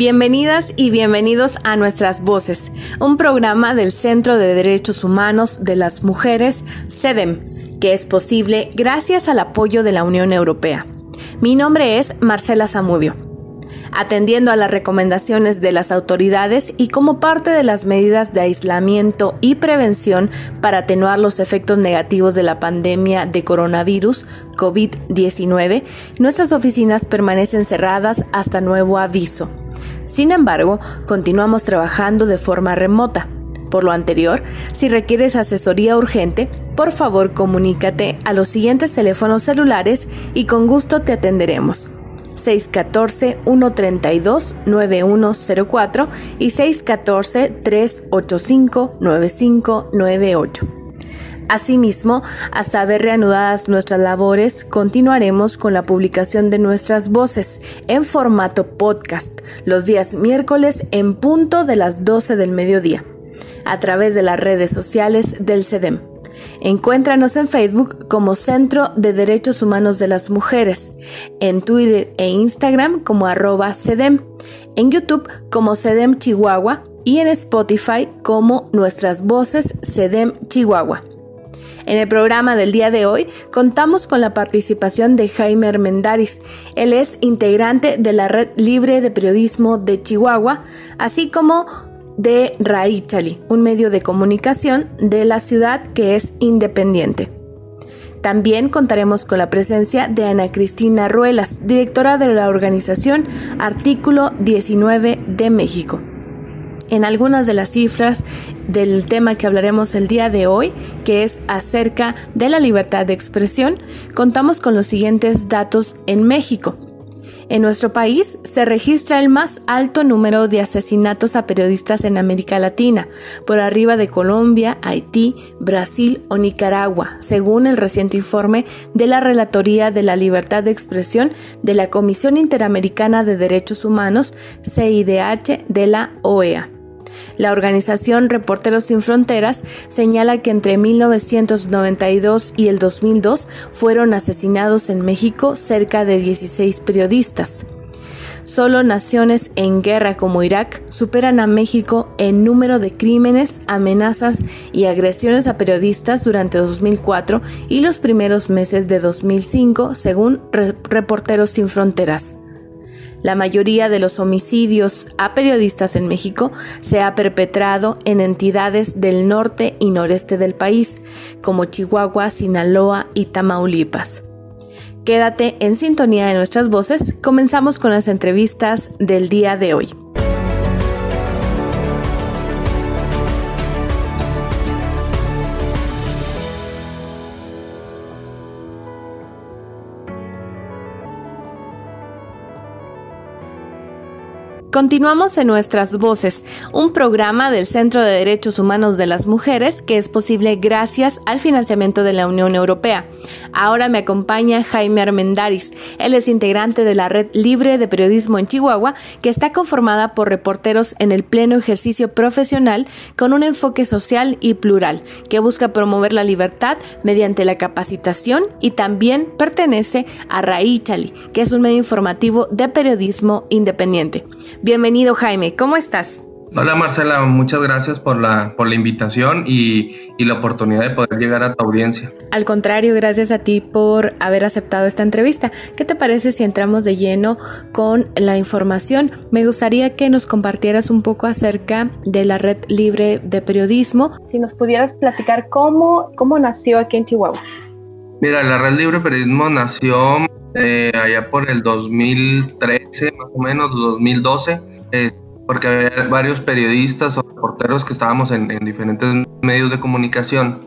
Bienvenidas y bienvenidos a Nuestras Voces, un programa del Centro de Derechos Humanos de las Mujeres, CEDEM, que es posible gracias al apoyo de la Unión Europea. Mi nombre es Marcela Zamudio. Atendiendo a las recomendaciones de las autoridades y como parte de las medidas de aislamiento y prevención para atenuar los efectos negativos de la pandemia de coronavirus COVID-19, nuestras oficinas permanecen cerradas hasta nuevo aviso. Sin embargo, continuamos trabajando de forma remota. Por lo anterior, si requieres asesoría urgente, por favor comunícate a los siguientes teléfonos celulares y con gusto te atenderemos. 614-132-9104 y 614-385-9598. Asimismo, hasta ver reanudadas nuestras labores, continuaremos con la publicación de nuestras voces en formato podcast los días miércoles en punto de las 12 del mediodía, a través de las redes sociales del CEDEM. Encuéntranos en Facebook como Centro de Derechos Humanos de las Mujeres, en Twitter e Instagram como arroba CEDEM, en YouTube como CEDEM Chihuahua y en Spotify como Nuestras Voces CEDEM Chihuahua. En el programa del día de hoy contamos con la participación de Jaime Armendaris. Él es integrante de la Red Libre de Periodismo de Chihuahua, así como de Raichali, un medio de comunicación de la ciudad que es independiente. También contaremos con la presencia de Ana Cristina Ruelas, directora de la organización Artículo 19 de México en algunas de las cifras del tema que hablaremos el día de hoy, que es acerca de la libertad de expresión, contamos con los siguientes datos en México. En nuestro país se registra el más alto número de asesinatos a periodistas en América Latina, por arriba de Colombia, Haití, Brasil o Nicaragua, según el reciente informe de la Relatoría de la Libertad de Expresión de la Comisión Interamericana de Derechos Humanos, CIDH, de la OEA. La organización Reporteros Sin Fronteras señala que entre 1992 y el 2002 fueron asesinados en México cerca de 16 periodistas. Solo naciones en guerra como Irak superan a México en número de crímenes, amenazas y agresiones a periodistas durante 2004 y los primeros meses de 2005, según Reporteros Sin Fronteras. La mayoría de los homicidios a periodistas en México se ha perpetrado en entidades del norte y noreste del país, como Chihuahua, Sinaloa y Tamaulipas. Quédate en sintonía de nuestras voces. Comenzamos con las entrevistas del día de hoy. Continuamos en Nuestras Voces, un programa del Centro de Derechos Humanos de las Mujeres que es posible gracias al financiamiento de la Unión Europea. Ahora me acompaña Jaime Armendaris. Él es integrante de la Red Libre de Periodismo en Chihuahua, que está conformada por reporteros en el pleno ejercicio profesional con un enfoque social y plural, que busca promover la libertad mediante la capacitación y también pertenece a Raichali, que es un medio informativo de periodismo independiente. Bienvenido Jaime, ¿cómo estás? Hola Marcela, muchas gracias por la, por la invitación y, y, la oportunidad de poder llegar a tu audiencia. Al contrario, gracias a ti por haber aceptado esta entrevista. ¿Qué te parece si entramos de lleno con la información? Me gustaría que nos compartieras un poco acerca de la red libre de periodismo. Si nos pudieras platicar cómo, cómo nació aquí en Chihuahua. Mira, la red libre de periodismo nació eh, allá por el 2013, más o menos, 2012, eh, porque había varios periodistas o reporteros que estábamos en, diferentes medios de comunicación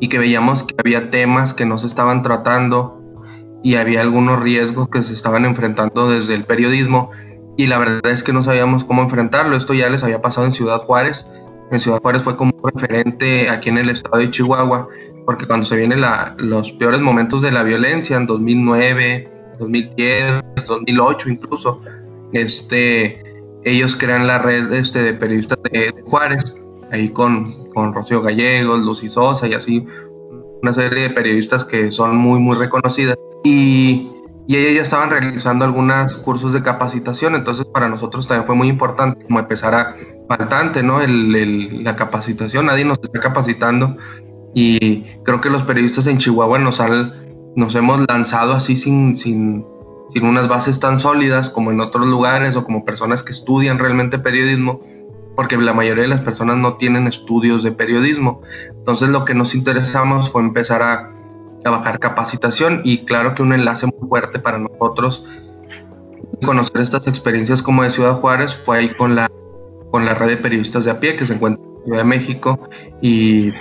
y que veíamos que había temas que no se estaban tratando y había algunos riesgos que se estaban enfrentando desde el periodismo y la verdad es que no sabíamos cómo enfrentarlo. Esto ya les había pasado en Ciudad Juárez. En Ciudad Juárez fue como referente aquí en el estado de Chihuahua, porque cuando se vienen los peores momentos de la violencia, en 2009, 2010, 2008 incluso, este, ellos crean la red este, de periodistas de, Juárez, ahí con, con Rocío Gallegos, Lucy Sosa y así, una serie de periodistas que son muy, muy reconocidas. Y, y ellos ya estaban realizando algunos cursos de capacitación, entonces para nosotros también fue muy importante como empezar a faltante, ¿no? El, la capacitación, nadie nos está capacitando y creo que los periodistas en Chihuahua nos, han, nos hemos lanzado así sin, sin, sin unas bases tan sólidas como en otros lugares o como personas que estudian realmente periodismo, porque la mayoría de las personas no tienen estudios de periodismo. Entonces lo que nos interesamos fue empezar a, a bajar capacitación y claro que un enlace muy fuerte para nosotros conocer estas experiencias como de Ciudad Juárez fue ahí con la, con la red de periodistas de a pie que se encuentra en Ciudad de México y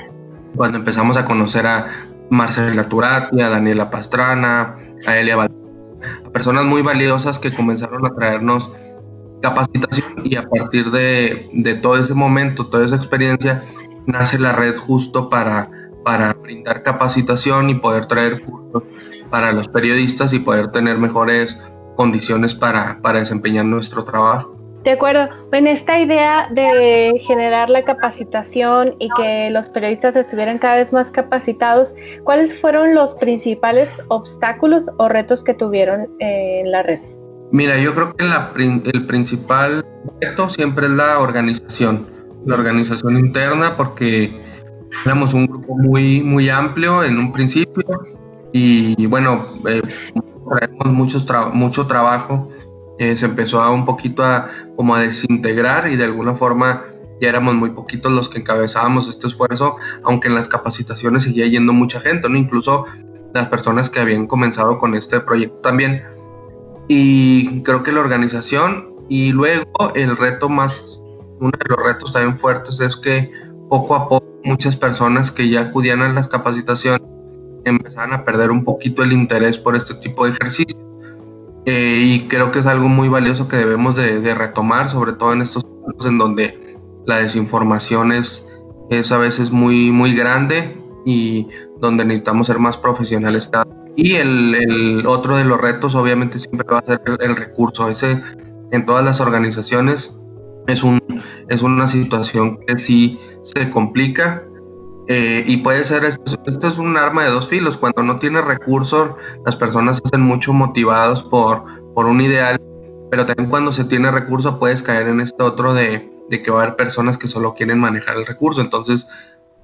cuando empezamos a conocer a Marcela Turati, a Daniela Pastrana, a Elia Val personas muy valiosas que comenzaron a traernos capacitación y a partir de, de, todo ese momento, toda esa experiencia, nace la red justo para, para brindar capacitación y poder traer cursos para los periodistas y poder tener mejores condiciones para, para desempeñar nuestro trabajo. De acuerdo. En esta idea de generar la capacitación y que los periodistas estuvieran cada vez más capacitados, ¿cuáles fueron los principales obstáculos o retos que tuvieron en la red? Mira, yo creo que el principal reto siempre es la organización, la organización interna, porque éramos un grupo muy, muy amplio en un principio y bueno, eh, traemos mucho, mucho trabajo se empezó a un poquito a como a desintegrar y de alguna forma ya éramos muy poquitos los que encabezábamos este esfuerzo, aunque en las capacitaciones seguía yendo mucha gente, ¿no? Incluso las personas que habían comenzado con este proyecto también. Y creo que la organización y luego el reto más, uno de los retos también fuertes es que poco a poco muchas personas que ya acudían a las capacitaciones empezaban a perder un poquito el interés por este tipo de ejercicio eh, y creo que es algo muy valioso que debemos de, retomar, sobre todo en estos momentos en donde la desinformación es, es a veces muy, muy grande y donde necesitamos ser más profesionales cada y el, el, otro de los retos obviamente siempre va a ser el, recurso. Ese en todas las organizaciones es, un, es una situación que sí se complica eh, y puede ser, esto, es un arma de dos filos, cuando no tienes recursos, las personas se hacen mucho motivados por, por un ideal, pero también cuando se tiene recurso puedes caer en este otro de, de, que va a haber personas que solo quieren manejar el recurso. Entonces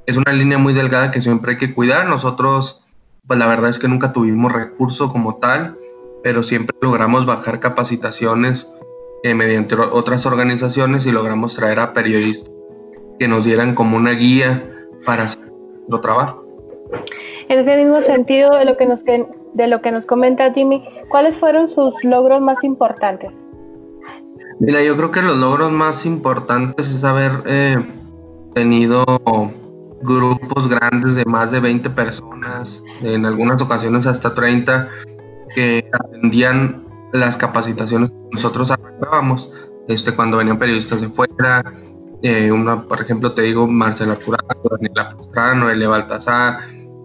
es una línea muy delgada que siempre hay que cuidar. Nosotros, pues la verdad es que nunca tuvimos recurso como tal, pero siempre logramos bajar capacitaciones eh, mediante otras organizaciones y logramos traer a periodistas que nos dieran como una guía para nuestro trabajo. En ese mismo sentido de lo que nos de lo que nos comenta Jimmy, ¿cuáles fueron sus logros más importantes? Mira, yo creo que los logros más importantes es haber eh, tenido grupos grandes de más de 20 personas, en algunas ocasiones hasta 30, que atendían las capacitaciones que nosotros arrancábamos, este, cuando venían periodistas de fuera, eh, una, por ejemplo, te digo, Marcela Turato, Daniela Pastrano, Elia Baltasar,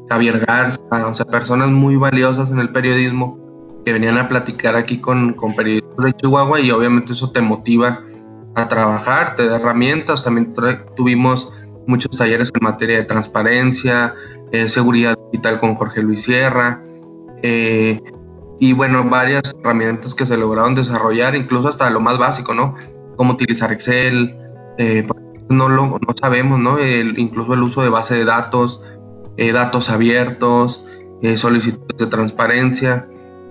Javier Garza, o sea, personas muy valiosas en el periodismo que venían a platicar aquí con, con periodistas de Chihuahua y obviamente eso te motiva a trabajar, te da herramientas. También tuvimos muchos talleres en materia de transparencia, eh, seguridad digital con Jorge Luis Sierra, eh, y bueno, varias herramientas que se lograron desarrollar, incluso hasta lo más básico, ¿no? Cómo utilizar Excel, eh, no lo no sabemos, ¿no? incluso el uso de base de datos, eh, datos abiertos, eh, solicitudes de transparencia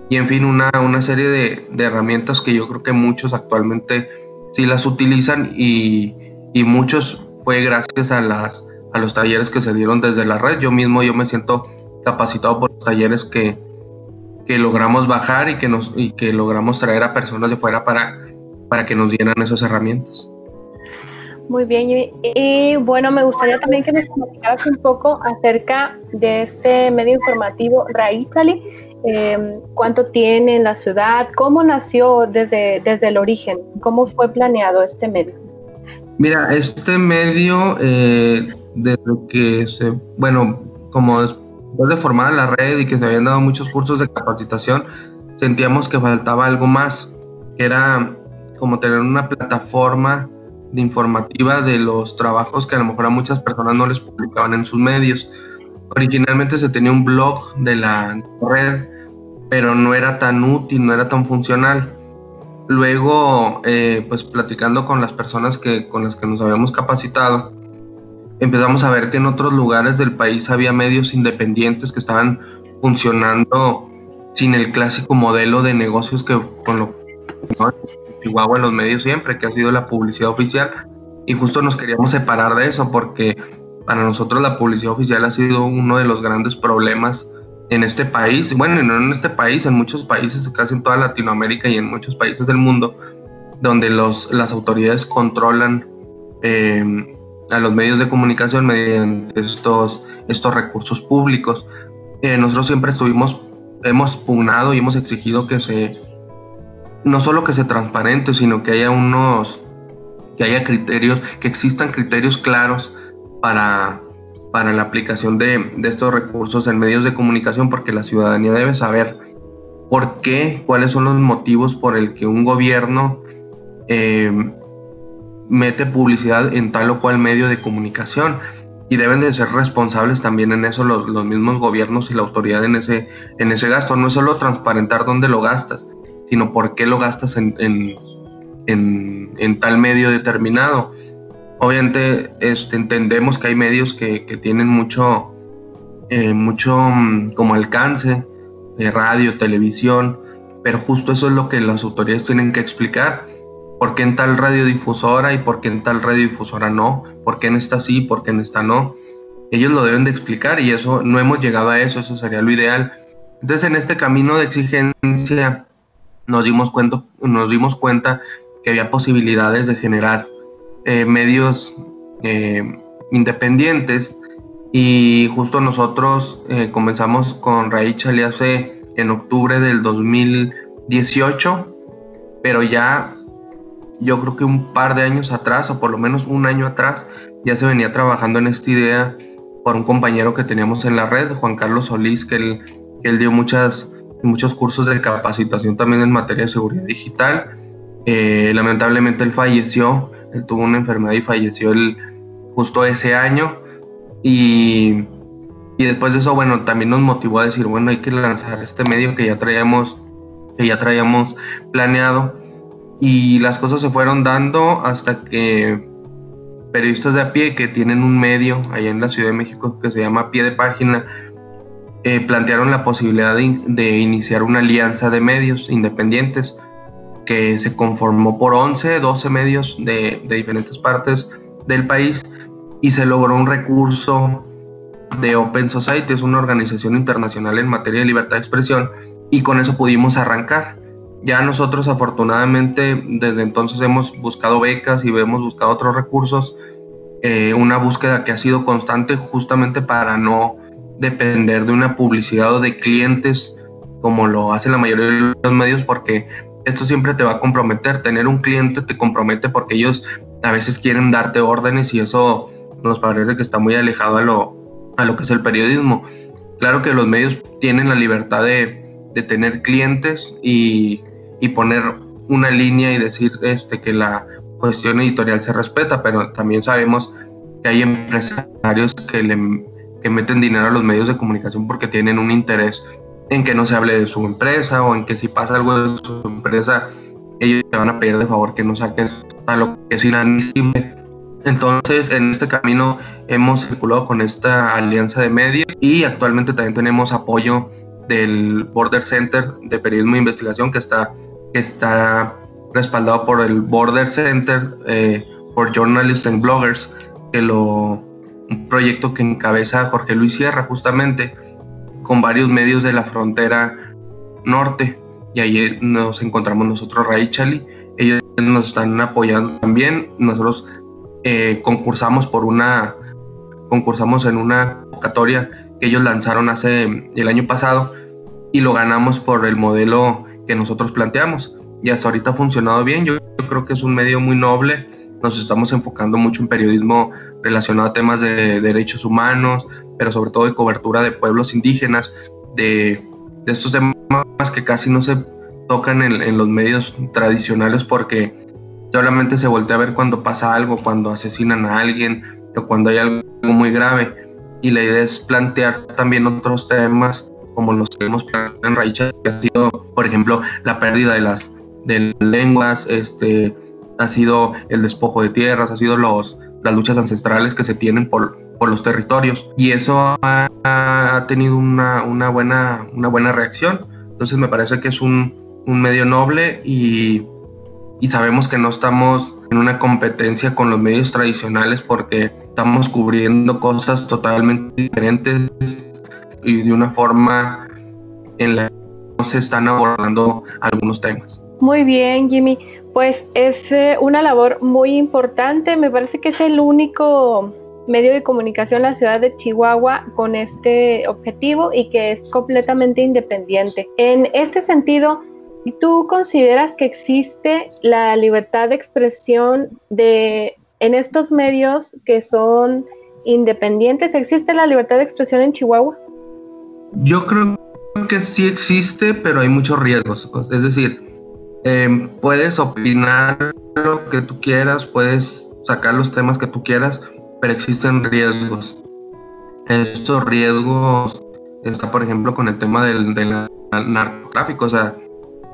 y en fin, una, una serie de, de, herramientas que yo creo que muchos actualmente sí las utilizan y, y, muchos fue gracias a, las, a los talleres que se dieron desde la red. Yo mismo yo me siento capacitado por los talleres que, que logramos bajar y que, nos, y que logramos traer a personas de fuera para, para que nos dieran esas herramientas. Muy bien, y, bueno, me gustaría también que nos comentaras un poco acerca de este medio informativo Raízali Eh, ¿Cuánto tiene en la ciudad? ¿Cómo nació desde, desde el origen? ¿Cómo fue planeado este medio? Mira, este medio, eh, desde que se, bueno, como después de formar la red y que se habían dado muchos cursos de capacitación, sentíamos que faltaba algo más, que era como tener una plataforma de informativa de los trabajos que a lo mejor a muchas personas no les publicaban en sus medios. Originalmente se tenía un blog de la red, pero no era tan útil, no era tan funcional. Luego, eh, pues platicando con las personas que, con las que nos habíamos capacitado, empezamos a ver que en otros lugares del país había medios independientes que estaban funcionando sin el clásico modelo de negocios que con lo Chihuahua en los medios siempre, que ha sido la publicidad oficial. Y justo nos queríamos separar de eso porque para nosotros la publicidad oficial ha sido uno de los grandes problemas en este país, bueno, no en este país, en muchos países, casi en toda Latinoamérica y en muchos países del mundo, donde los, las autoridades controlan eh, a los medios de comunicación mediante estos, estos recursos públicos. Eh, nosotros siempre estuvimos, hemos pugnado y hemos exigido que se no solo que sea transparente, sino que haya unos, que haya criterios, que existan criterios claros para, para la aplicación de, estos recursos en medios de comunicación, porque la ciudadanía debe saber por qué, cuáles son los motivos por el que un gobierno eh, mete publicidad en tal o cual medio de comunicación. Y deben de ser responsables también en eso los, los mismos gobiernos y la autoridad en ese, en ese gasto. No es solo transparentar dónde lo gastas, sino por qué lo gastas en, en, tal medio determinado. Obviamente este, entendemos que hay medios que, tienen mucho, eh, mucho mm, como alcance, de radio, televisión, pero justo eso es lo que las autoridades tienen que explicar. ¿Por qué en tal radiodifusora y por qué en tal radiodifusora no? ¿Por qué en esta sí, por qué en esta no? Ellos lo deben de explicar y eso no hemos llegado a eso, eso sería lo ideal. Entonces en este camino de exigencia nos dimos cuenta, nos dimos cuenta que había posibilidades de generar eh, medios eh, independientes y justo nosotros eh, comenzamos con Raíz hace en octubre del 2018, pero ya yo creo que un par de años atrás, o por lo menos un año atrás, ya se venía trabajando en esta idea por un compañero que teníamos en la red, Juan Carlos Solís, que él, que él dio muchas muchos cursos de capacitación también en materia de seguridad digital. Eh, lamentablemente él falleció, él tuvo una enfermedad y falleció el, justo ese año. Y, y, después de eso, bueno, también nos motivó a decir, bueno, hay que lanzar este medio que ya traíamos, que ya traíamos planeado. Y las cosas se fueron dando hasta que periodistas de a pie que tienen un medio allá en la Ciudad de México que se llama Pie de Página, eh, plantearon la posibilidad de, iniciar una alianza de medios independientes que se conformó por 11, 12 medios de, diferentes partes del país y se logró un recurso de Open Society, es una organización internacional en materia de libertad de expresión, y con eso pudimos arrancar. Ya nosotros afortunadamente desde entonces hemos buscado becas y hemos buscado otros recursos, eh, una búsqueda que ha sido constante justamente para no depender de una publicidad o de clientes como lo hace la mayoría de los medios porque esto siempre te va a comprometer. Tener un cliente te compromete porque ellos a veces quieren darte órdenes y eso nos parece que está muy alejado a lo, a lo que es el periodismo. Claro que los medios tienen la libertad de, de tener clientes y, y, poner una línea y decir este, que la cuestión editorial se respeta, pero también sabemos que hay empresarios que le que meten dinero a los medios de comunicación porque tienen un interés en que no se hable de su empresa o en que si pasa algo de su empresa, ellos te van a pedir de favor que no saques a lo que es inadmisible. Entonces, en este camino hemos circulado con esta alianza de medios y actualmente también tenemos apoyo del Border Center de Periodismo e Investigación que está, que está respaldado por el Border Center eh, por Journalists and Bloggers, que lo un proyecto que encabeza Jorge Luis Sierra justamente con varios medios de la frontera norte y ahí nos encontramos nosotros Raichali, ellos nos están apoyando también, nosotros eh, concursamos por una concursamos en una convocatoria que ellos lanzaron hace el año pasado y lo ganamos por el modelo que nosotros planteamos. Y hasta ahorita ha funcionado bien. Yo, creo que es un medio muy noble. Nos estamos enfocando mucho en periodismo relacionado a temas de, derechos humanos, pero sobre todo de cobertura de pueblos indígenas, de, de estos temas que casi no se tocan en, en, los medios tradicionales porque solamente se voltea a ver cuando pasa algo, cuando asesinan a alguien o cuando hay algo muy grave. Y la idea es plantear también otros temas como los que hemos planteado en Raicha, que ha sido, por ejemplo, la pérdida de las de lenguas, este, ha sido el despojo de tierras, ha sido los, las luchas ancestrales que se tienen por, por los territorios. Y eso ha, ha tenido una, una, buena, una buena reacción. Entonces me parece que es un, un medio noble y, y sabemos que no estamos en una competencia con los medios tradicionales porque estamos cubriendo cosas totalmente diferentes y de una forma en la que no se están abordando algunos temas. Muy bien, Jimmy. Pues es eh, una labor muy importante. Me parece que es el único medio de comunicación en la ciudad de Chihuahua con este objetivo y que es completamente independiente. En este sentido, ¿tú consideras que existe la libertad de expresión de en estos medios que son independientes? ¿Existe la libertad de expresión en Chihuahua? Yo creo que sí existe, pero hay muchos riesgos. Es decir, em, puedes opinar lo que tú quieras, puedes sacar los temas que tú quieras, pero existen riesgos. Estos riesgos está, por ejemplo, con el tema del, narcotráfico. O sea,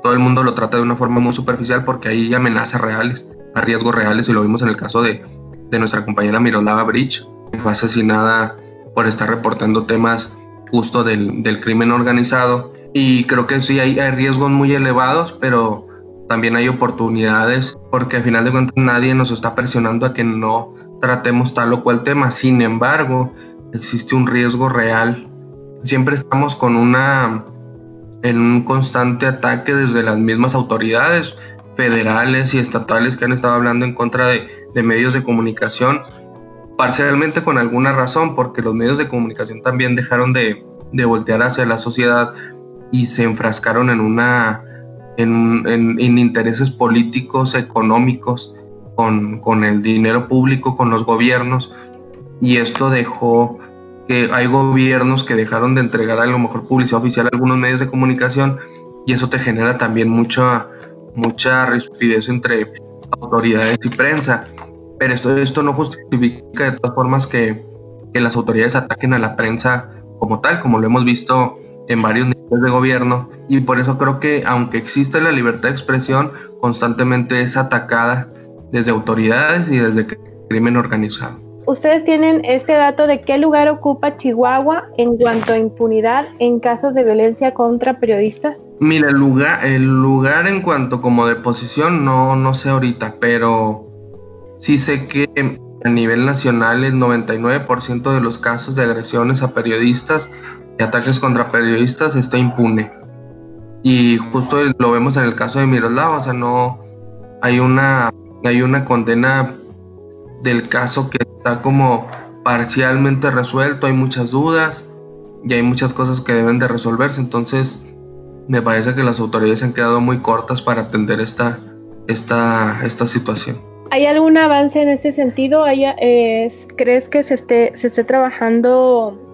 todo el mundo lo trata de una forma muy superficial porque hay amenazas reales, a riesgos reales, y lo vimos en el caso de, de nuestra compañera Mirolava Bridge, que fue asesinada por estar reportando temas justo del, del crimen organizado. Y creo que sí hay, riesgos muy elevados, pero también hay oportunidades porque al final de cuentas nadie nos está presionando a que no tratemos tal o cual tema. Sin embargo, existe un riesgo real. Siempre estamos con una en un constante ataque desde las mismas autoridades federales y estatales que han estado hablando en contra de, de medios de comunicación parcialmente con alguna razón, porque los medios de comunicación también dejaron de, de voltear hacia la sociedad y se enfrascaron en una en, en, intereses políticos, económicos, con, con, el dinero público, con los gobiernos, y esto dejó que hay gobiernos que dejaron de entregar a lo mejor publicidad oficial a algunos medios de comunicación, y eso te genera también mucha, mucha rispidez entre autoridades y prensa. Pero esto, esto no justifica de todas formas que, que las autoridades ataquen a la prensa como tal, como lo hemos visto en varios niveles de gobierno y por eso creo que aunque existe la libertad de expresión, constantemente es atacada desde autoridades y desde crimen organizado. ¿Ustedes tienen este dato de qué lugar ocupa Chihuahua en cuanto a impunidad en casos de violencia contra periodistas? Mira, el lugar, el lugar en cuanto como de posición no, no sé ahorita, pero Sí sé que a nivel nacional el 99% de los casos de agresiones a periodistas y ataques contra periodistas está impune. Y justo lo vemos en el caso de Miroslava, o sea, no hay una, hay una condena del caso que está como parcialmente resuelto, hay muchas dudas y hay muchas cosas que deben de resolverse, entonces me parece que las autoridades han quedado muy cortas para atender esta, esta, esta situación. ¿Hay algún avance en ese sentido? Eh, ¿Crees que se esté, se esté trabajando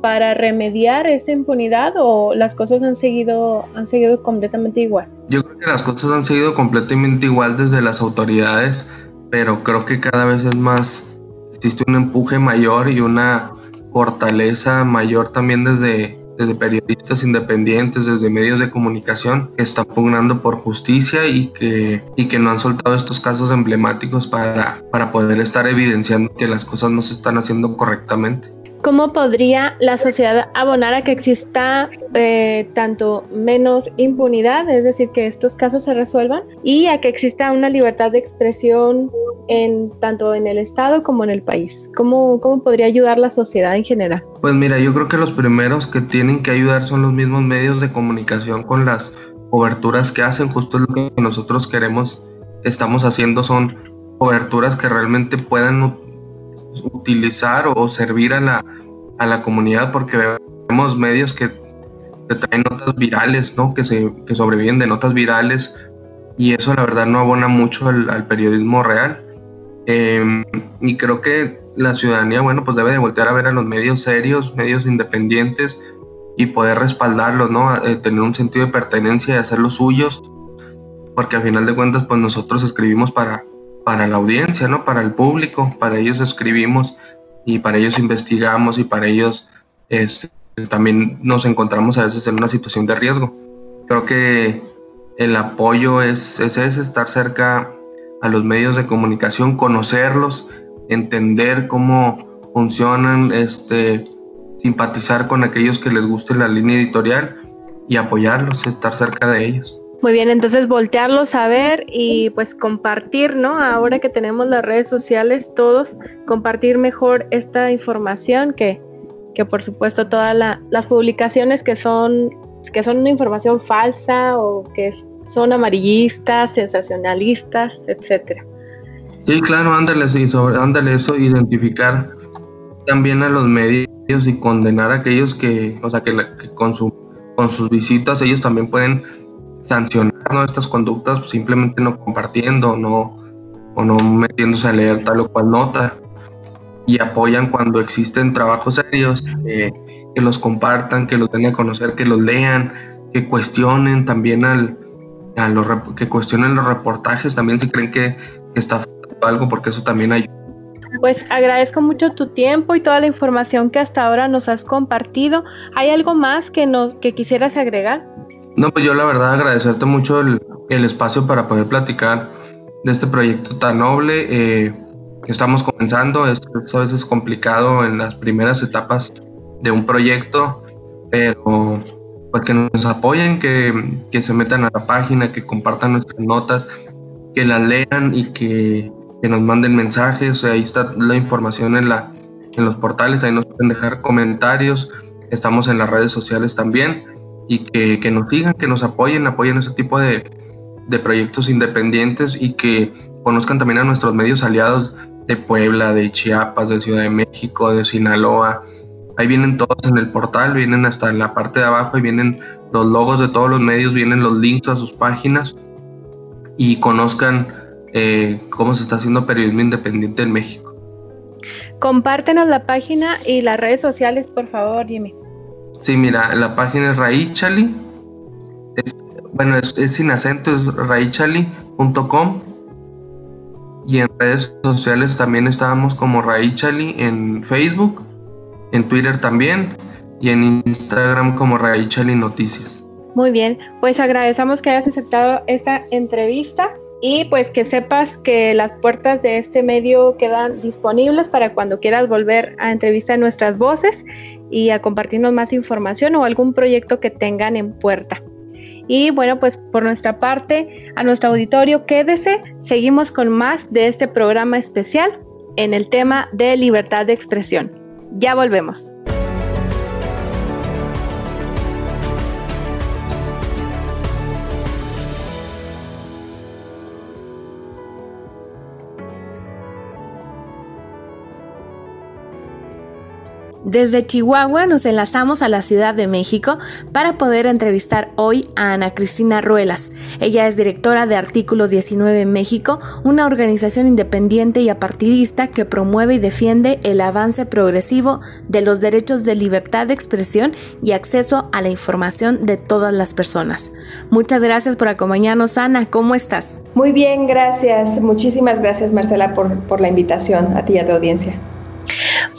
para remediar esa impunidad o las cosas han seguido, han seguido completamente igual? Yo creo que las cosas han seguido completamente igual desde las autoridades, pero creo que cada vez es más, existe un empuje mayor y una fortaleza mayor también desde, desde periodistas independientes, desde medios de comunicación que están pugnando por justicia y que, y que no han soltado estos casos emblemáticos para, para poder estar evidenciando que las cosas no se están haciendo correctamente. ¿Cómo podría la sociedad abonar a que exista eh, tanto menos impunidad, es decir, que estos casos se resuelvan, y a que exista una libertad de expresión en, tanto en el Estado como en el país? ¿Cómo, ¿Cómo podría ayudar la sociedad en general? Pues mira, yo creo que los primeros que tienen que ayudar son los mismos medios de comunicación con las coberturas que hacen, justo lo que nosotros queremos, estamos haciendo son coberturas que realmente puedan utilizar o servir a la, a la comunidad porque vemos medios que que traen notas virales, ¿no? Que, se, que sobreviven de notas virales y eso la verdad no abona mucho al, periodismo real. Em, y creo que la ciudadanía, bueno, pues debe de voltear a ver a los medios serios, medios independientes y poder respaldarlos, ¿no? Eh, tener un sentido de pertenencia y hacerlos suyos, porque al final de cuentas, pues nosotros escribimos para, para la audiencia, ¿no? Para el público, para ellos escribimos y para ellos investigamos y para ellos este, también nos encontramos a veces en una situación de riesgo. Creo que el apoyo es, es ese, estar cerca a los medios de comunicación, conocerlos, entender cómo funcionan, este, simpatizar con aquellos que les guste la línea editorial y apoyarlos, estar cerca de ellos. Muy bien, entonces voltearlos a ver y pues compartir, ¿no? Ahora que tenemos las redes sociales, todos compartir mejor esta información que, que por supuesto todas las publicaciones que son, que son una información falsa o que son amarillistas, sensacionalistas, etcétera. Sí, claro, ándale, sí, sobre, ándale eso, identificar también a los medios y condenar a aquellos que, o sea, que, con, su, con sus visitas ellos también pueden sancionar estas conductas simplemente no compartiendo no, o no metiéndose a leer tal o cual nota y apoyan cuando existen trabajos serios, que los compartan, que los den a conocer, que los lean, que cuestionen también al, a los, que cuestionen los reportajes también si creen que, que está algo porque eso también ayuda pues agradezco mucho tu tiempo y toda la información que hasta ahora nos has compartido. ¿Hay algo más que, no, que quisieras agregar? No, pues yo la verdad agradecerte mucho el, espacio para poder platicar de este proyecto tan noble eh, que estamos comenzando. Es, a veces complicado en las primeras etapas de un proyecto, pero pues que nos apoyen, que, que se metan a la página, que compartan nuestras notas, que las lean y que que nos manden mensajes, ahí está la información en, la, en los portales, ahí nos pueden dejar comentarios, estamos en las redes sociales también y que, que nos sigan, que nos apoyen, apoyen ese tipo de, de, proyectos independientes y que conozcan también a nuestros medios aliados de Puebla, de Chiapas, de Ciudad de México, de Sinaloa. Ahí vienen todos en el portal, vienen hasta en la parte de abajo y vienen los logos de todos los medios, vienen los links a sus páginas y conozcan eh, cómo se está haciendo periodismo independiente en México. Compártenos la página y las redes sociales, por favor, Jimmy. Sí, mira, la página es Raichali. bueno, es, sin acento, es raichali.com. Y en redes sociales también estábamos como Raichali en Facebook, en Twitter también y en Instagram como Raichali Noticias. Muy bien, pues agradecemos que hayas aceptado esta entrevista y pues que sepas que las puertas de este medio quedan disponibles para cuando quieras volver a entrevistar nuestras voces y a compartirnos más información o algún proyecto que tengan en puerta. Y bueno, pues por nuestra parte, a nuestro auditorio, quédese, seguimos con más de este programa especial en el tema de libertad de expresión. Ya volvemos. Desde Chihuahua nos enlazamos a la Ciudad de México para poder entrevistar hoy a Ana Cristina Ruelas. Ella es directora de Artículo 19 México, una organización independiente y apartidista que promueve y defiende el avance progresivo de los derechos de libertad de expresión y acceso a la información de todas las personas. Muchas gracias por acompañarnos, Ana. ¿Cómo estás? Muy bien, gracias. Muchísimas gracias, Marcela, por, por la invitación a ti y a tu audiencia.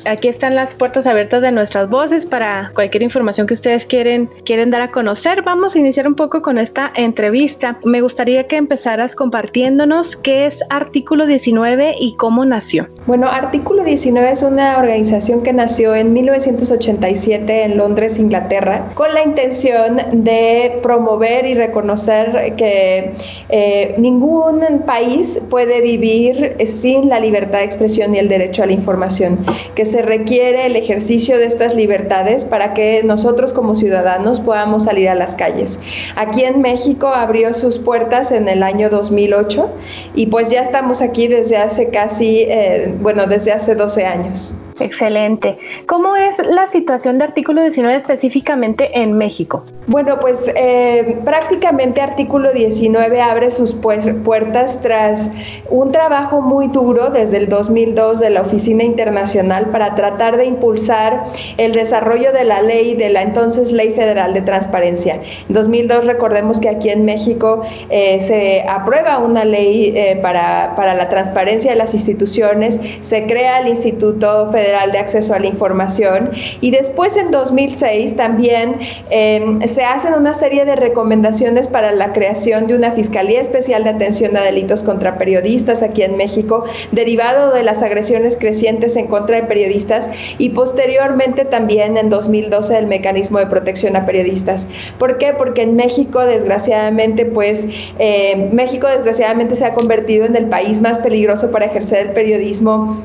Aquí están las puertas abiertas de nuestras voces para cualquier información que ustedes quieren, quieren dar a conocer. Vamos a iniciar un poco con esta entrevista. Me gustaría que empezaras compartiéndonos qué es Artículo 19 y cómo nació. Bueno, Artículo 19 es una organización que nació en 1987 en Londres, Inglaterra, con la intención de promover y reconocer que eh, ningún país puede vivir sin la libertad de expresión y el derecho a la información que se requiere el ejercicio de estas libertades para que nosotros como ciudadanos podamos salir a las calles. Aquí en México abrió sus puertas en el año 2008 y pues ya estamos aquí desde hace casi, eh, bueno, desde hace 12 años. Excelente. ¿Cómo es la situación de artículo 19 específicamente en México? Bueno, pues eh, prácticamente artículo 19 abre sus pues, puertas tras un trabajo muy duro desde el 2002 de la Oficina Internacional para tratar de impulsar el desarrollo de la ley, de la entonces Ley Federal de Transparencia. En 2002 recordemos que aquí en México eh, se aprueba una ley eh, para, para la transparencia de las instituciones, se crea el Instituto Federal de Acceso a la Información y después en 2006 también em, se hacen una serie de recomendaciones para la creación de una Fiscalía Especial de Atención a Delitos contra Periodistas aquí en México, derivado de las agresiones crecientes en contra de periodistas y posteriormente también en 2012 el mecanismo de protección a periodistas. ¿Por qué? Porque en México desgraciadamente pues eh, México desgraciadamente se ha convertido en el país más peligroso para ejercer el periodismo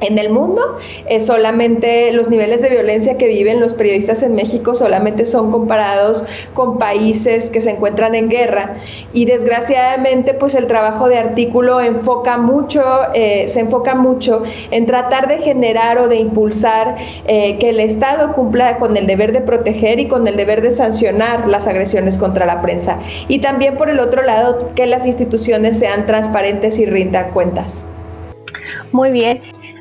en el mundo, solamente los niveles de violencia que viven los periodistas en México solamente son comparados con países que se encuentran en guerra y desgraciadamente pues el trabajo de artículo enfoca mucho, eh, se enfoca mucho en tratar de generar o de impulsar eh, que el Estado cumpla con el deber de proteger y con el deber de sancionar las agresiones contra la prensa y también por el otro lado que las instituciones sean transparentes y rindan cuentas. Muy bien.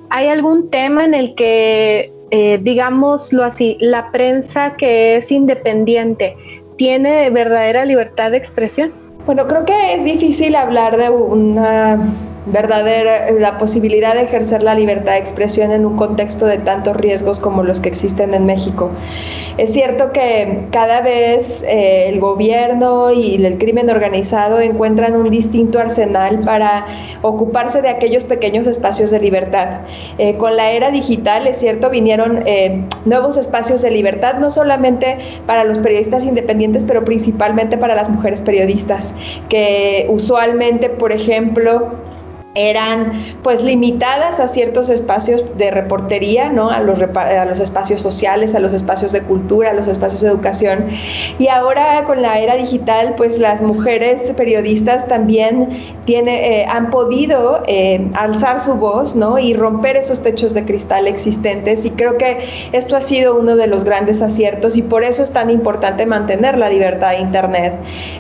¿Hay algún tema en el que, eh, digámoslo así, la prensa que es independiente tiene verdadera libertad de expresión? Bueno, creo que es difícil hablar de una verdadera la posibilidad de ejercer la libertad de expresión en un contexto de tantos riesgos como los que existen en México. Es cierto que cada vez eh, el gobierno y el crimen organizado encuentran un distinto arsenal para ocuparse de aquellos pequeños espacios de libertad. Eh, con la era digital, es cierto, vinieron eh, nuevos espacios de libertad, no solamente para los periodistas independientes, pero principalmente para las mujeres periodistas, que usualmente, por ejemplo, eran pues limitadas a ciertos espacios de reportería, ¿no? A los, a los espacios sociales, a los espacios de cultura, a los espacios de educación. Y ahora con la era digital, pues las mujeres periodistas también tiene, eh, han podido eh, alzar su voz, ¿no? Y romper esos techos de cristal existentes. Y creo que esto ha sido uno de los grandes aciertos y por eso es tan importante mantener la libertad de Internet.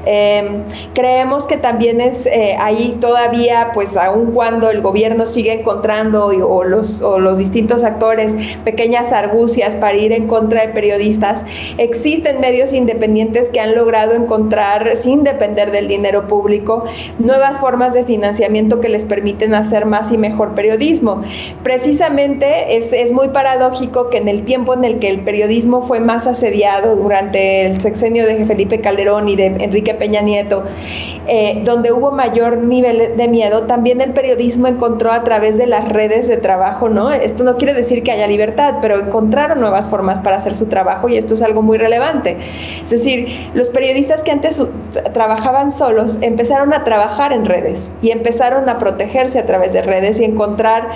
Em, creemos que también es eh, ahí todavía, pues aún cuando el gobierno sigue encontrando o los, o los distintos actores pequeñas argucias para ir en contra de periodistas, existen medios independientes que han logrado encontrar, sin depender del dinero público, nuevas formas de financiamiento que les permiten hacer más y mejor periodismo. Precisamente es, es muy paradójico que en el tiempo en el que el periodismo fue más asediado durante el sexenio de Felipe Calderón y de Enrique Peña Nieto, eh, donde hubo mayor nivel de miedo, también el periodismo encontró a través de las redes de trabajo, ¿no? Esto no quiere decir que haya libertad, pero encontraron nuevas formas para hacer su trabajo y esto es algo muy relevante. Es decir, los periodistas que antes trabajaban solos empezaron a trabajar en redes y empezaron a protegerse a través de redes y encontrar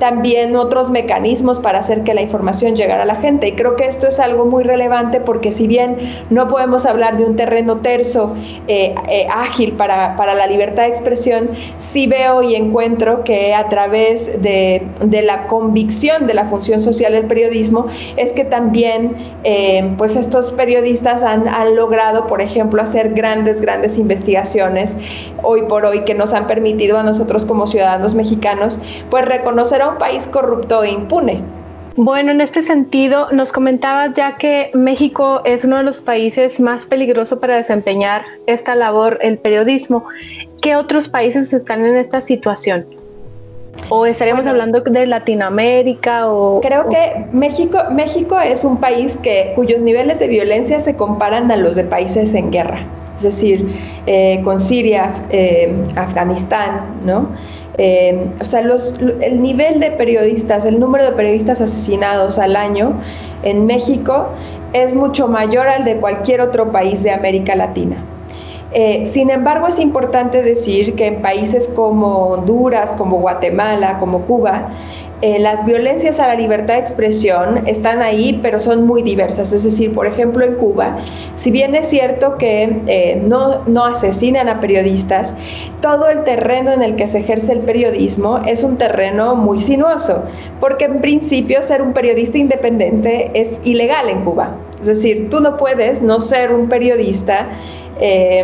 también otros mecanismos para hacer que la información llegara a la gente. Y creo que esto es algo muy relevante porque si bien no podemos hablar de un terreno terso, eh, eh, ágil para, para, la libertad de expresión, sí veo y encuentro que a través de, de la convicción de la función social del periodismo es que también eh, pues estos periodistas han, han logrado, por ejemplo, hacer grandes, grandes investigaciones hoy por hoy que nos han permitido a nosotros como ciudadanos mexicanos pues reconocer a un país corrupto e impune. Bueno, en este sentido, nos comentabas ya que México es uno de los países más peligrosos para desempeñar esta labor, el periodismo. ¿Qué otros países están en esta situación? ¿O estaríamos hablando de Latinoamérica? O, creo que México, México es un país que, cuyos niveles de violencia se comparan a los de países en guerra, es decir, eh, con Siria, eh, Afganistán, ¿no? Eh, o sea, el nivel de periodistas, el número de periodistas asesinados al año en México es mucho mayor al de cualquier otro país de América Latina. Eh, sin embargo, es importante decir que en países como Honduras, como Guatemala, como Cuba, eh, las violencias a la libertad de expresión están ahí, pero son muy diversas. Es decir, por ejemplo, en Cuba, si bien es cierto que eh, no, no asesinan a periodistas, todo el terreno en el que se ejerce el periodismo es un terreno muy sinuoso, porque en principio ser un periodista independiente es ilegal en Cuba. Es decir, tú no puedes no ser un periodista. Eh,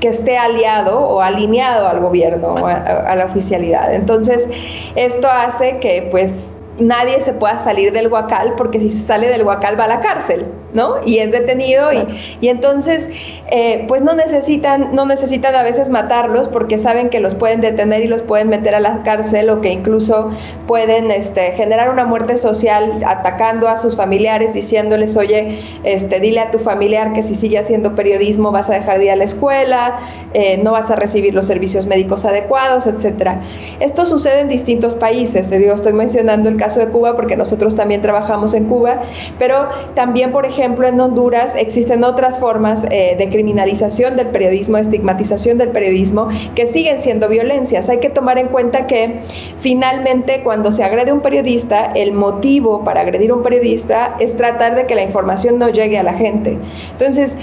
que esté aliado o alineado al gobierno, a, a, la oficialidad. Entonces, esto hace que pues nadie se pueda salir del huacal porque si se sale del huacal va a la cárcel. ¿No? Y es detenido y, y entonces, eh, pues no necesitan, no necesitan a veces matarlos porque saben que los pueden detener y los pueden meter a la cárcel o que incluso pueden este, generar una muerte social atacando a sus familiares, diciéndoles, oye, este, dile a tu familiar que si sigue haciendo periodismo vas a dejar de ir a la escuela, eh, no vas a recibir los servicios médicos adecuados, etcétera. Esto sucede en distintos países, te digo, estoy mencionando el caso de Cuba porque nosotros también trabajamos en Cuba, pero también, por ejemplo, ejemplo, en Honduras existen otras formas eh, de criminalización del periodismo, estigmatización del periodismo, que siguen siendo violencias. Hay que tomar en cuenta que finalmente cuando se agrede un periodista, el motivo para agredir a un periodista es tratar de que la información no llegue a la gente. Entonces,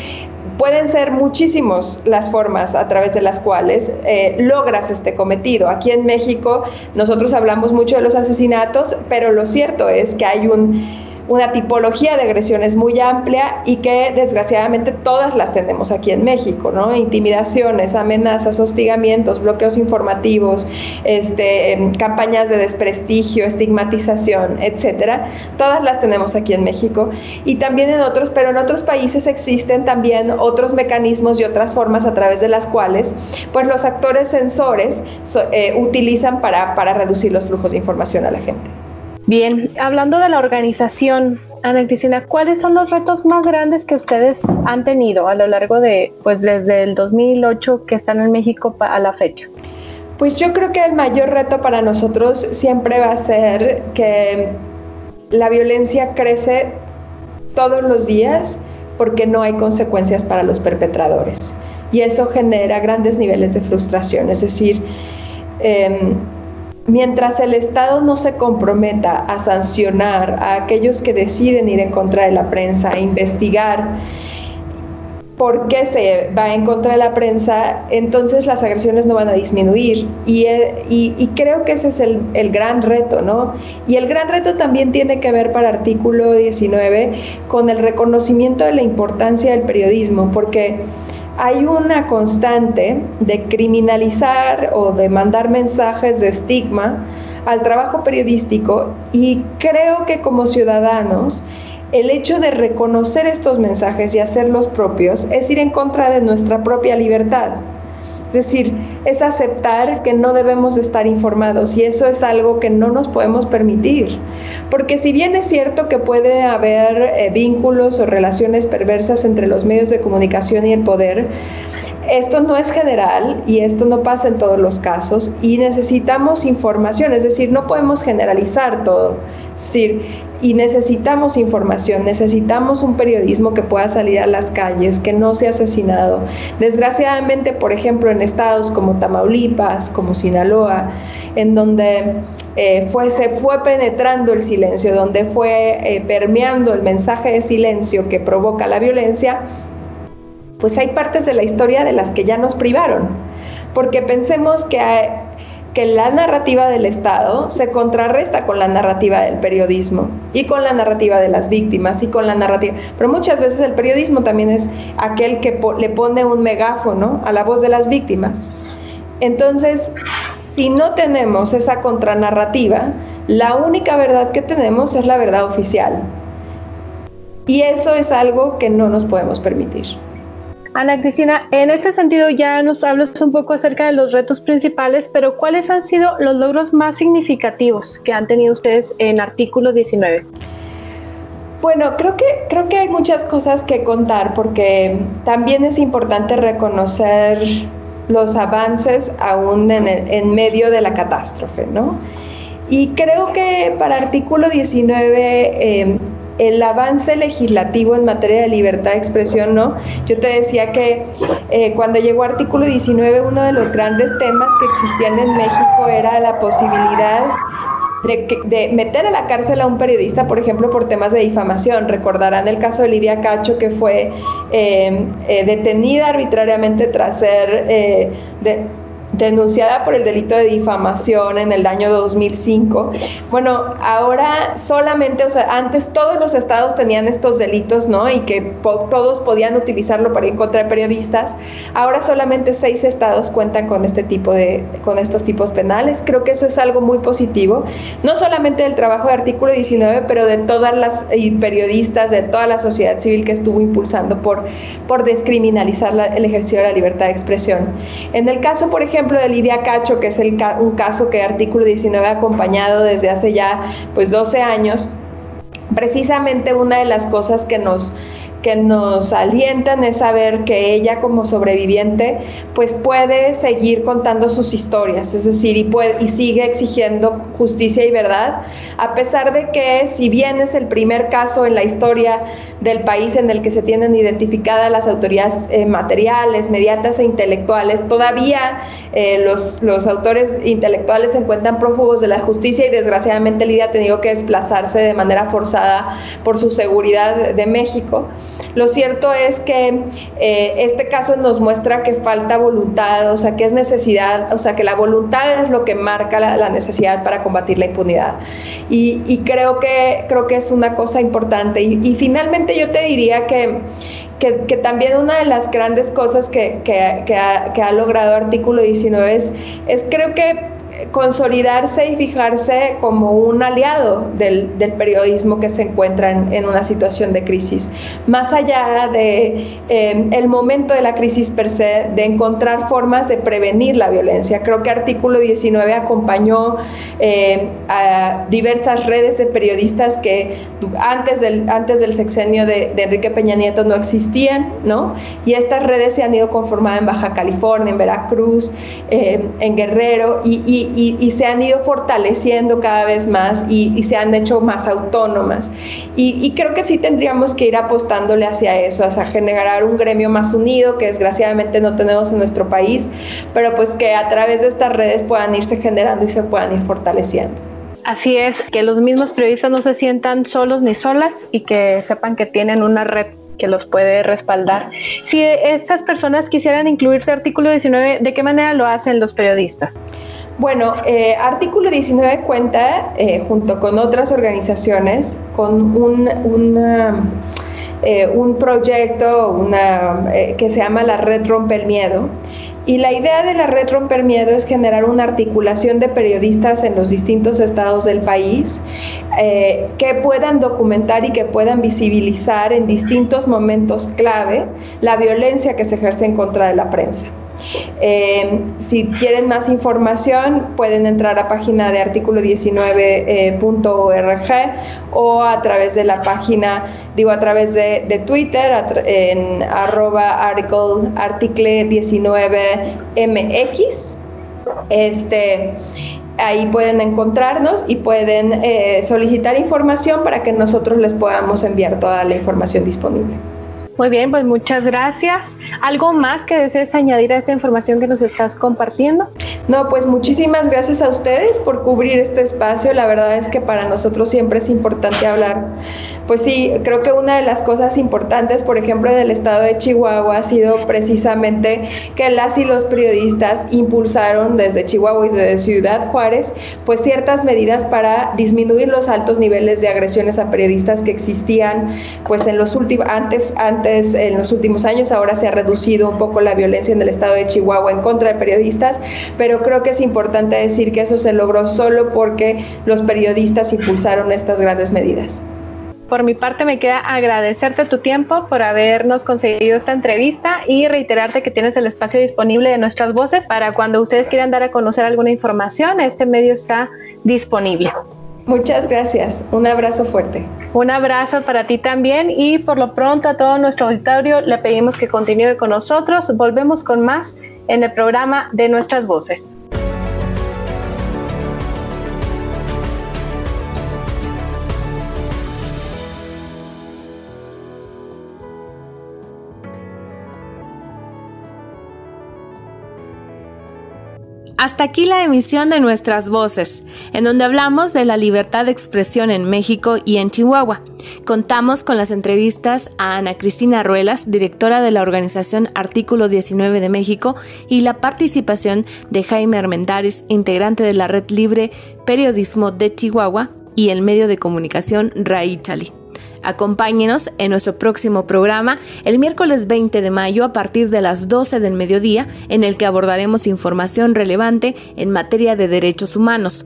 pueden ser muchísimas las formas a través de las cuales eh, logras este cometido. Aquí en México nosotros hablamos mucho de los asesinatos, pero lo cierto es que hay un una tipología de agresiones muy amplia y que desgraciadamente todas las tenemos aquí en México, ¿no? Intimidaciones, amenazas, hostigamientos, bloqueos informativos, este, em, campañas de desprestigio, estigmatización, etcétera. Todas las tenemos aquí en México y también en otros, pero en otros países existen también otros mecanismos y otras formas a través de las cuales pues los actores sensores eh, utilizan para, para reducir los flujos de información a la gente. Bien, hablando de la organización, Ana Cristina, ¿cuáles son los retos más grandes que ustedes han tenido a lo largo de, pues desde el 2008 que están en México a la fecha? Pues yo creo que el mayor reto para nosotros siempre va a ser que la violencia crece todos los días porque no hay consecuencias para los perpetradores. Y eso genera grandes niveles de frustración. Es decir, eh, Mientras el Estado no se comprometa a sancionar a aquellos que deciden ir en contra de la prensa, a investigar por qué se va en contra de la prensa, entonces las agresiones no van a disminuir. Y, y, creo que ese es el, el, gran reto, ¿no? Y el gran reto también tiene que ver para artículo 19 con el reconocimiento de la importancia del periodismo, porque hay una constante de criminalizar o de mandar mensajes de estigma al trabajo periodístico y creo que como ciudadanos el hecho de reconocer estos mensajes y hacerlos propios es ir en contra de nuestra propia libertad. Es decir, es aceptar que no debemos estar informados y eso es algo que no nos podemos permitir. Porque si bien es cierto que puede haber eh, vínculos o relaciones perversas entre los medios de comunicación y el poder, esto no es general y esto no pasa en todos los casos y necesitamos información, es decir, no podemos generalizar todo. Es decir, y necesitamos información, necesitamos un periodismo que pueda salir a las calles, que no sea asesinado. Desgraciadamente, por ejemplo, en estados como Tamaulipas, como Sinaloa, en donde eh, fue, se fue penetrando el silencio, donde fue eh, permeando el mensaje de silencio que provoca la violencia, pues hay partes de la historia de las que ya nos privaron, porque pensemos que hay, que la narrativa del Estado se contrarresta con la narrativa del periodismo y con la narrativa de las víctimas y con la narrativa. Pero muchas veces el periodismo también es aquel que le pone un megáfono a la voz de las víctimas. Entonces, si no tenemos esa contranarrativa, la única verdad que tenemos es la verdad oficial. Y eso es algo que no nos podemos permitir. Ana Cristina, en este sentido ya nos hablas un poco acerca de los retos principales, pero ¿cuáles han sido los logros más significativos que han tenido ustedes en artículo 19? Bueno, creo que, creo que hay muchas cosas que contar porque también es importante reconocer los avances aún en, medio de la catástrofe, ¿no? Y creo que para artículo 19 el avance legislativo en materia de libertad de expresión, ¿no? Yo te decía que eh, cuando llegó artículo 19, uno de los grandes temas que existían en México era la posibilidad de, meter a la cárcel a un periodista, por ejemplo, por temas de difamación. Recordarán el caso de Lidia Cacho, que fue eh, eh, detenida arbitrariamente tras ser de, denunciada por el delito de difamación en el año 2005. Bueno, ahora solamente, o sea, antes todos los estados tenían estos delitos, ¿no? Y que todos podían utilizarlo para ir contra periodistas. Ahora solamente seis estados cuentan con este tipo de, con estos tipos penales. Creo que eso es algo muy positivo, no solamente del trabajo de artículo 19, pero de todas las periodistas, de toda la sociedad civil que estuvo impulsando por, por descriminalizar el ejercicio de la libertad de expresión. En el caso, por ejemplo, de Lidia Cacho, que es el, un caso que Artículo 19 ha acompañado desde hace ya pues 12 años, precisamente una de las cosas que nos que nos alientan es saber que ella como sobreviviente pues puede seguir contando sus historias, es decir, y, puede, y sigue exigiendo justicia y verdad, a pesar de que si bien es el primer caso en la historia del país en el que se tienen identificadas las autoridades eh, materiales, mediatas e intelectuales, todavía eh, los, los autores intelectuales se encuentran prófugos de la justicia y desgraciadamente Lidia ha tenido que desplazarse de manera forzada por su seguridad de México. Lo cierto es que eh, este caso nos muestra que falta voluntad, o sea, que es necesidad, o sea, que la voluntad es lo que marca la, necesidad para combatir la impunidad. Y, creo, que, creo que es una cosa importante. Y, finalmente yo te diría que, que, también una de las grandes cosas que, que, ha, ha, logrado Artículo 19 es, es creo que consolidarse y fijarse como un aliado del, periodismo que se encuentra en, una situación de crisis. Más allá de em, el momento de la crisis per se, de encontrar formas de prevenir la violencia. Creo que Artículo 19 acompañó em, a diversas redes de periodistas que antes del, antes del sexenio de, Enrique Peña Nieto no existían, ¿no? Y estas redes se han ido conformando en Baja California, en Veracruz, em, en Guerrero, y, se han ido fortaleciendo cada vez más y, se han hecho más autónomas. Y, creo que sí tendríamos que ir apostándole hacia eso, hacia generar un gremio más unido, que desgraciadamente no tenemos en nuestro país, pero pues que a través de estas redes puedan irse generando y se puedan ir fortaleciendo. Así es, que los mismos periodistas no se sientan solos ni solas y que sepan que tienen una red que los puede respaldar. Si estas personas quisieran incluirse artículo 19, ¿de qué manera lo hacen los periodistas? Bueno, eh, Artículo 19 cuenta, eh, junto con otras organizaciones, con un, eh, un proyecto una, que se llama la Red Rompe el Miedo. Y la idea de la Red Romper Miedo es generar una articulación de periodistas en los distintos estados del país que puedan documentar y que puedan visibilizar en distintos momentos clave la violencia que se ejerce en contra de la prensa. Eh, si quieren más información, pueden entrar a página de artículo 19.org eh, o a través de la página, digo, a través de, Twitter, en arroba article, article 19mx. Este, ahí pueden encontrarnos y pueden eh, solicitar información para que nosotros les podamos enviar toda la información disponible. Muy bien, pues muchas gracias. ¿Algo más que desees añadir a esta información que nos estás compartiendo? No, pues muchísimas gracias a ustedes por cubrir este espacio. La verdad es que para nosotros siempre es importante hablar. Pues sí, creo que una de las cosas importantes, por ejemplo, del estado de Chihuahua ha sido precisamente que las y los periodistas impulsaron desde Chihuahua y desde Ciudad Juárez, pues ciertas medidas para disminuir los altos niveles de agresiones a periodistas que existían, pues en los últimos antes antes en los últimos años, ahora se ha reducido un poco la violencia en el estado de Chihuahua en contra de periodistas, pero creo que es importante decir que eso se logró solo porque los periodistas impulsaron estas grandes medidas. Por mi parte me queda agradecerte tu tiempo por habernos conseguido esta entrevista y reiterarte que tienes el espacio disponible de nuestras voces para cuando ustedes quieran dar a conocer alguna información, este medio está disponible. Muchas gracias. Un abrazo fuerte. Un abrazo para ti también y por lo pronto a todo nuestro auditorio le pedimos que continúe con nosotros. Volvemos con más en el programa de nuestras voces. Hasta aquí la emisión de nuestras voces, en donde hablamos de la libertad de expresión en México y en Chihuahua. Contamos con las entrevistas a Ana Cristina Ruelas, directora de la organización Artículo 19 de México, y la participación de Jaime Armendáriz, integrante de la Red Libre Periodismo de Chihuahua y el medio de comunicación Raichali. Acompáñenos en nuestro próximo programa el miércoles 20 de mayo a partir de las 12 del mediodía en el que abordaremos información relevante en materia de derechos humanos.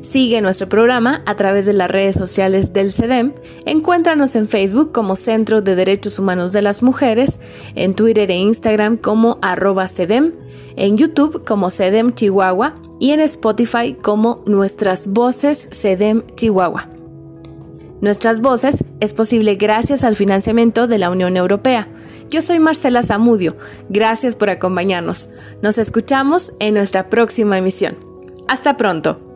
Sigue nuestro programa a través de las redes sociales del CEDEM. Encuéntranos en Facebook como Centro de Derechos Humanos de las Mujeres, en Twitter e Instagram como arroba CEDEM, en YouTube como CEDEM Chihuahua y en Spotify como Nuestras Voces CEDEM Chihuahua. Nuestras voces es posible gracias al financiamiento de la Unión Europea. Yo soy Marcela Zamudio. Gracias por acompañarnos. Nos escuchamos en nuestra próxima emisión. Hasta pronto.